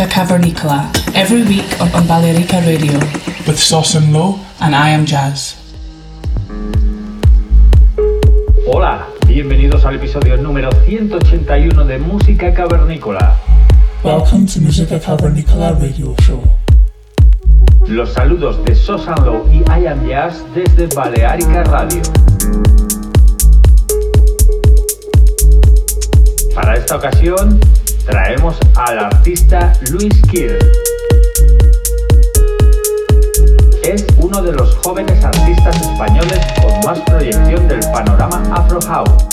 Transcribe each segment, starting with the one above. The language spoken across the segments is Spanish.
Musica Cavernicola every week on, Balearica Radio with Sauce and Low and I am Jazz. Hola, bienvenidos al episodio número 181 de Música Cavernícola. Welcome to Musica Cavernicola radio show. Los saludos de Sosan Low y I Am Jazz desde Balearica Radio. Para esta ocasión traemos al artista Luis Kier. Es uno de los jóvenes artistas españoles con más proyección del panorama Afro House.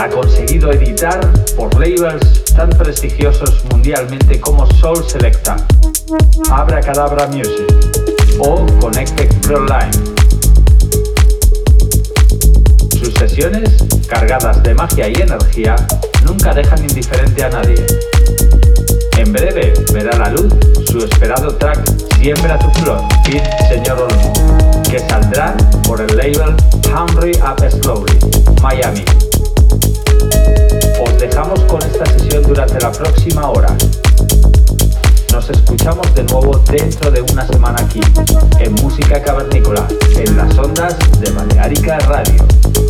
ha conseguido editar por labels tan prestigiosos mundialmente como Soul Selecta, Abracadabra Music o Connected Pro Line. Sus sesiones, cargadas de magia y energía, nunca dejan indiferente a nadie. En breve verá la luz su esperado track Siembra tu flor, Fit Señor Olmo, que saldrá por el label Hungry Up Slowly, Miami. Os dejamos con esta sesión durante la próxima hora. Nos escuchamos de nuevo dentro de una semana aquí, en Música Cavernícola, en las ondas de Balearica Radio.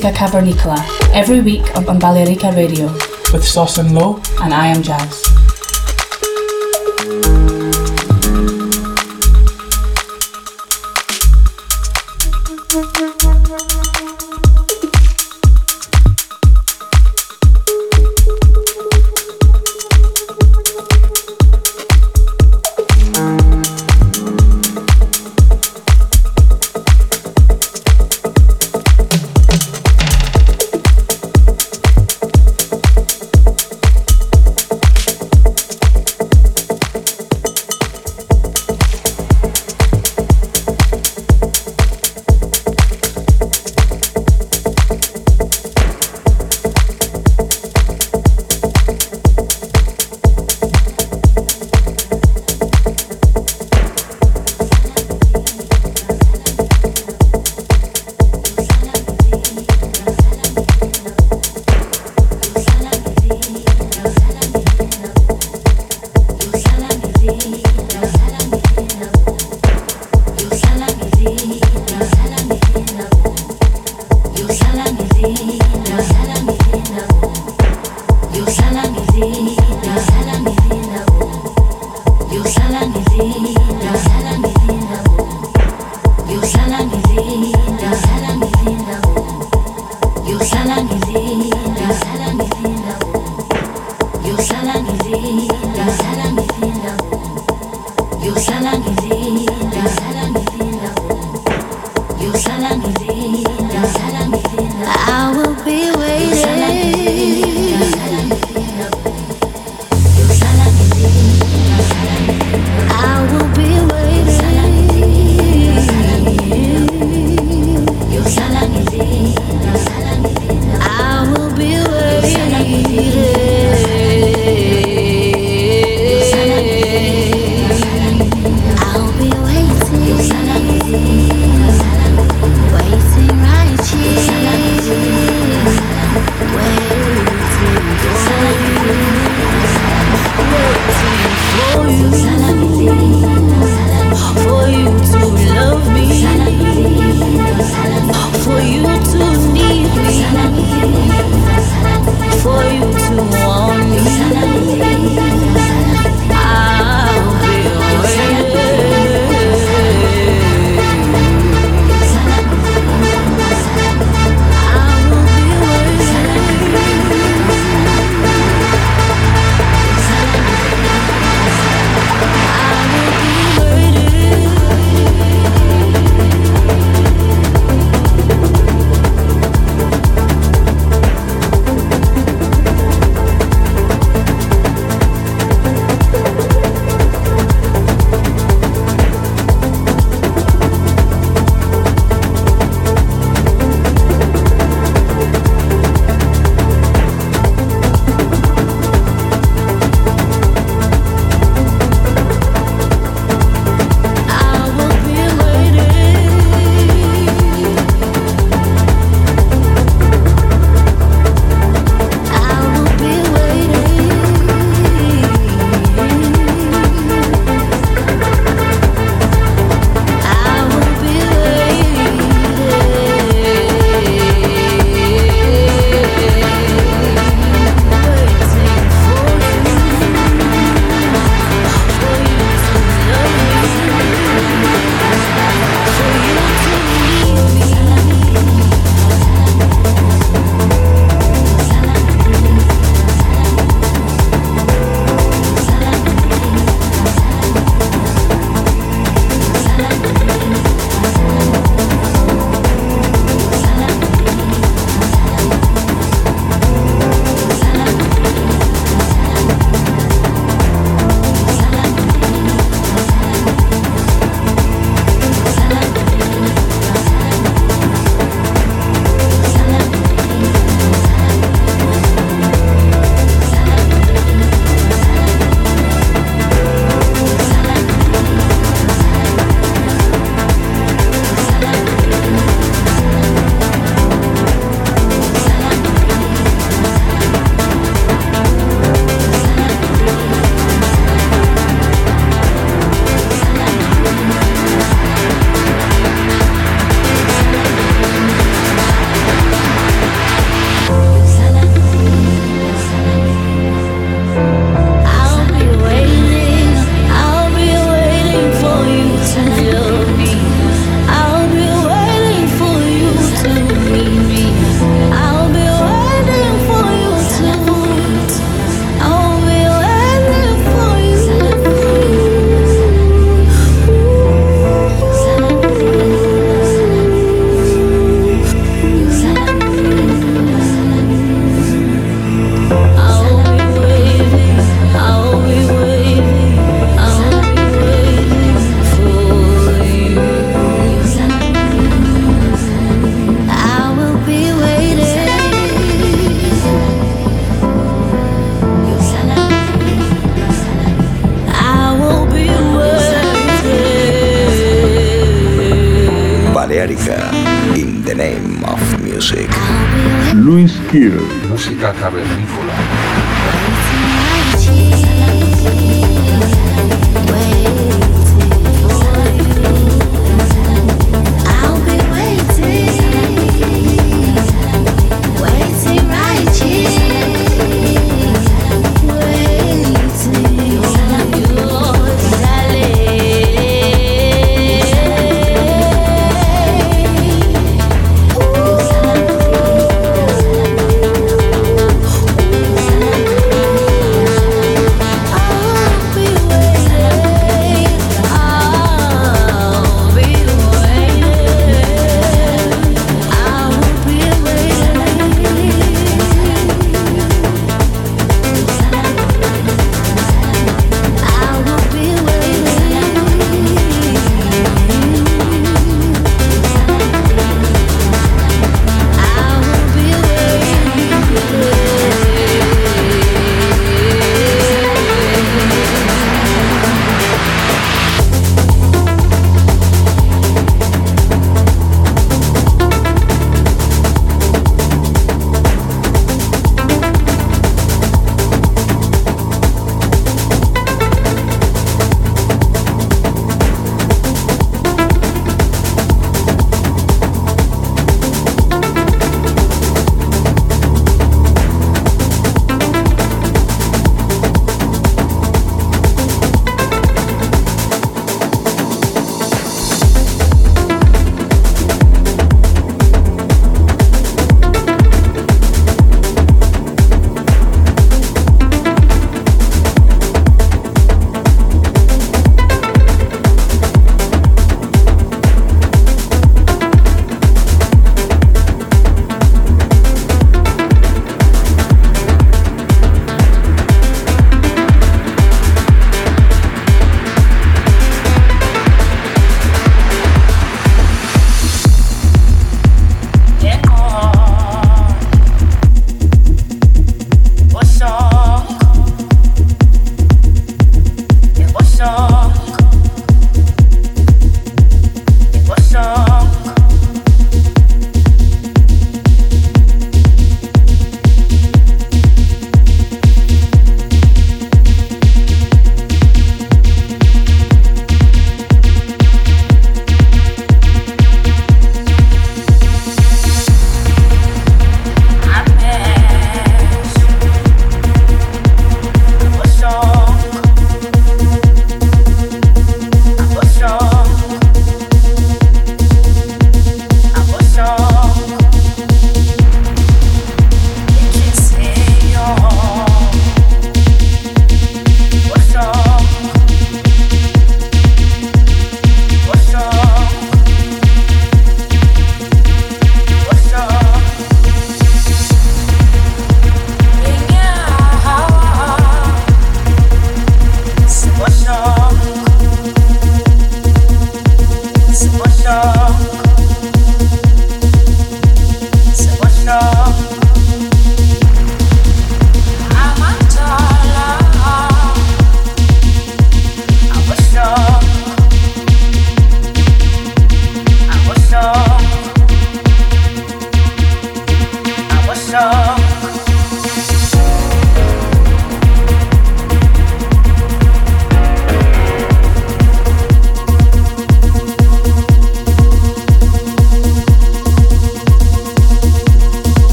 Cavernicola every week on, on Balearica Radio with Sauce and Low, and I am Jazz.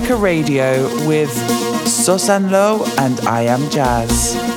Balearica Radio with Susan Lowe and I Am Jazz.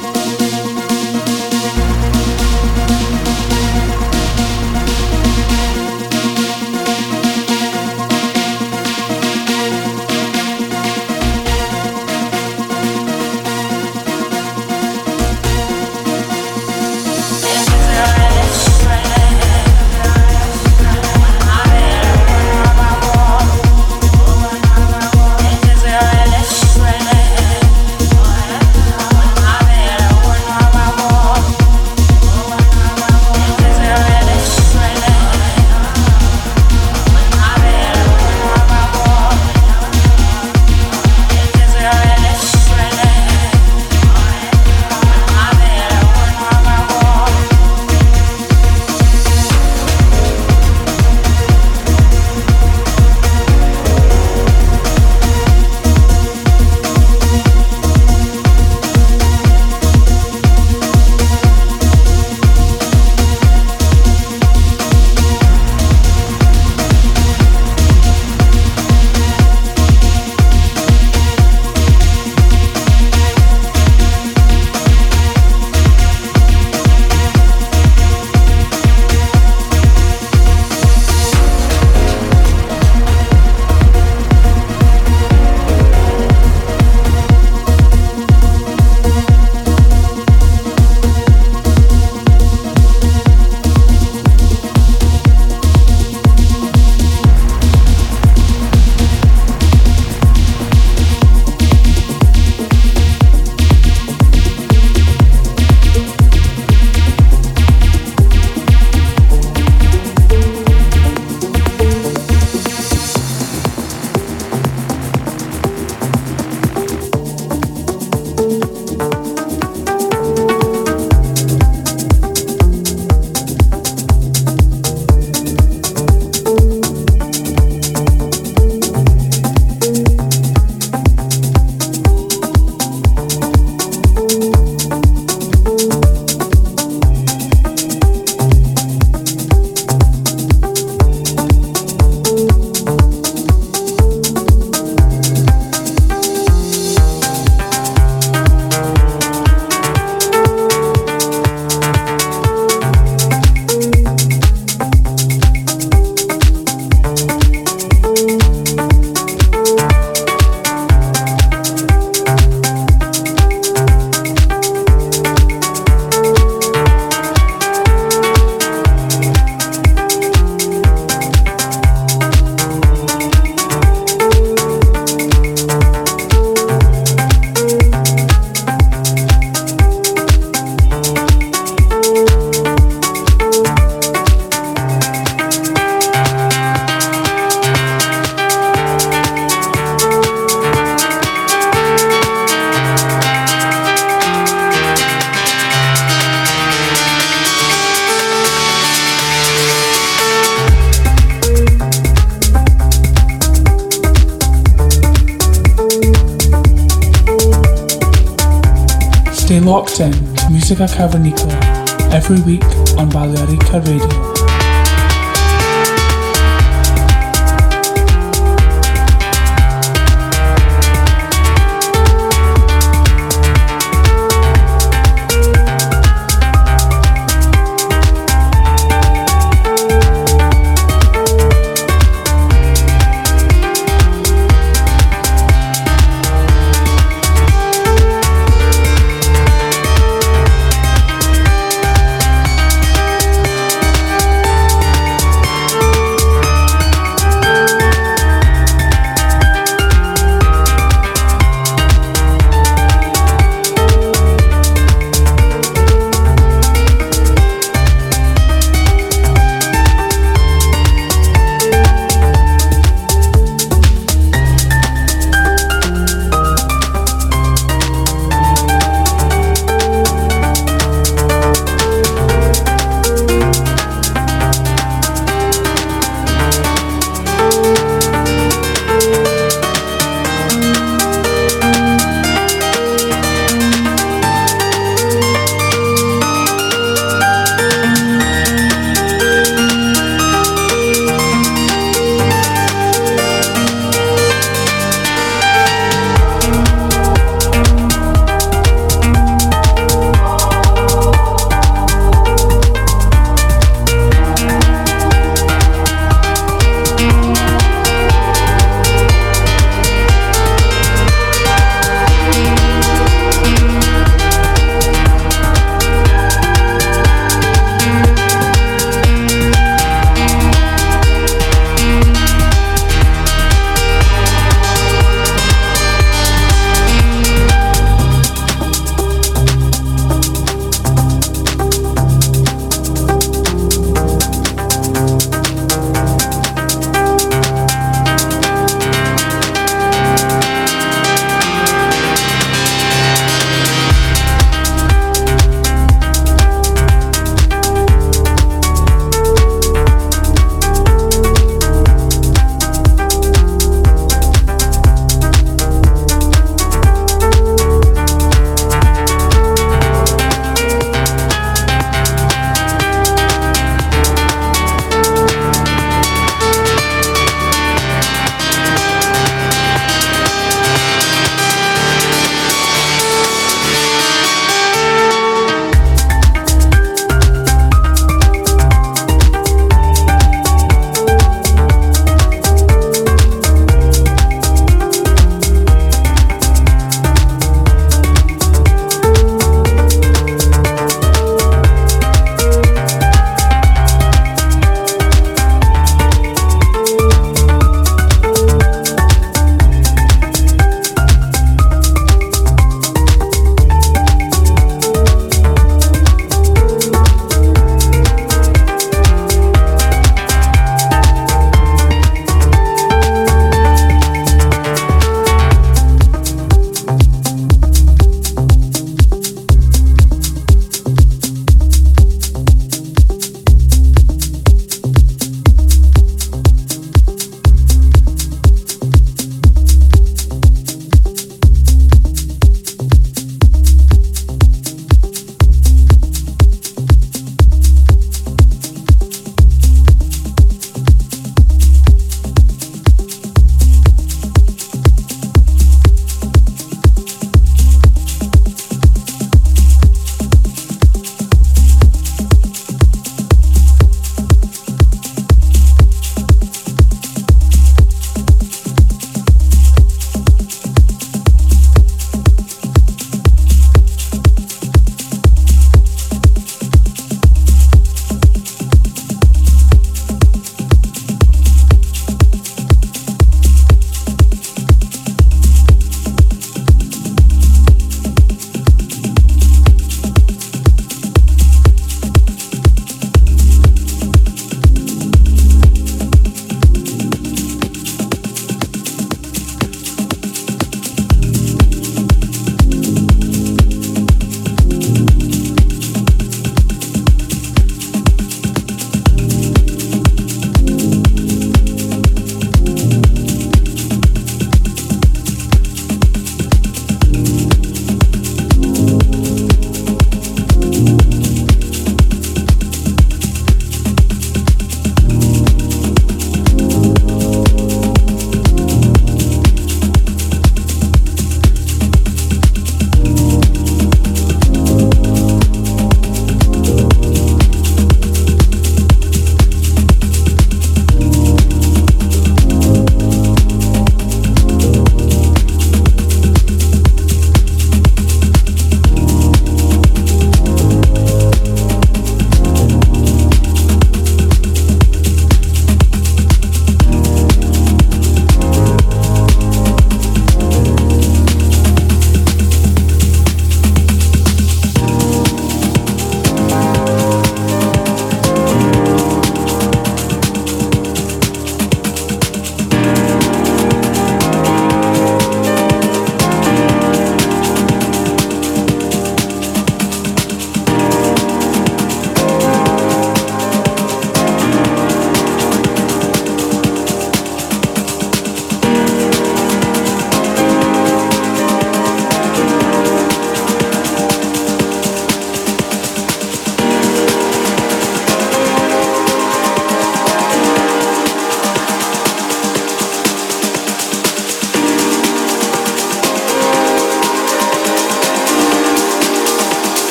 Every week on Balearica Radio.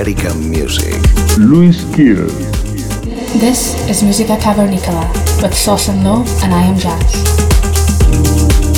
Balearica Music. Luis Kiel. This is Musica Cavernicola with Sauce and Low, and I am Jazz.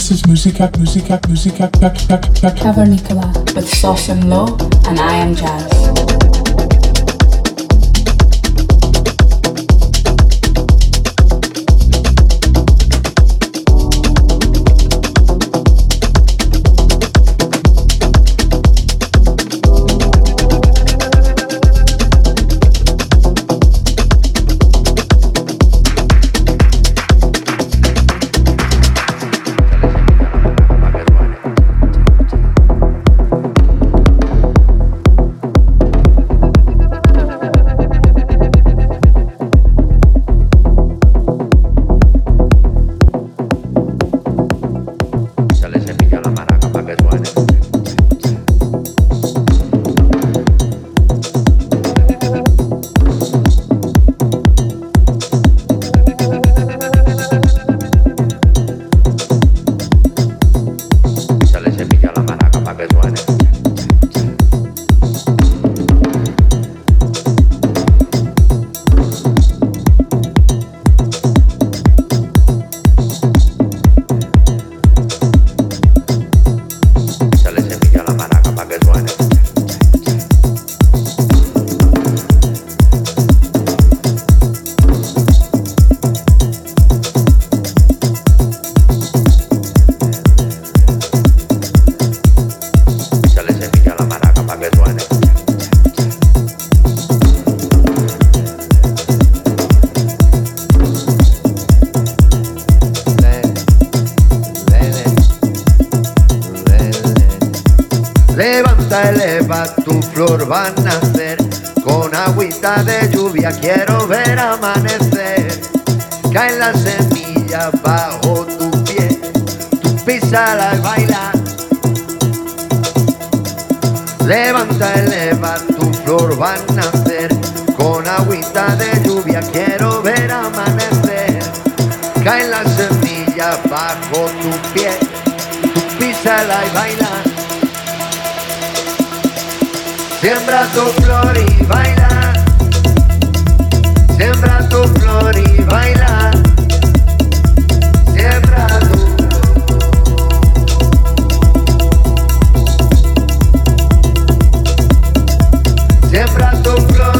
This is Musica, Musica, Musica, Cavernicola with Sauce and Low, and I am Jazz. tu flor y baila. Siembra tu flor y baila. Siembra tu flor.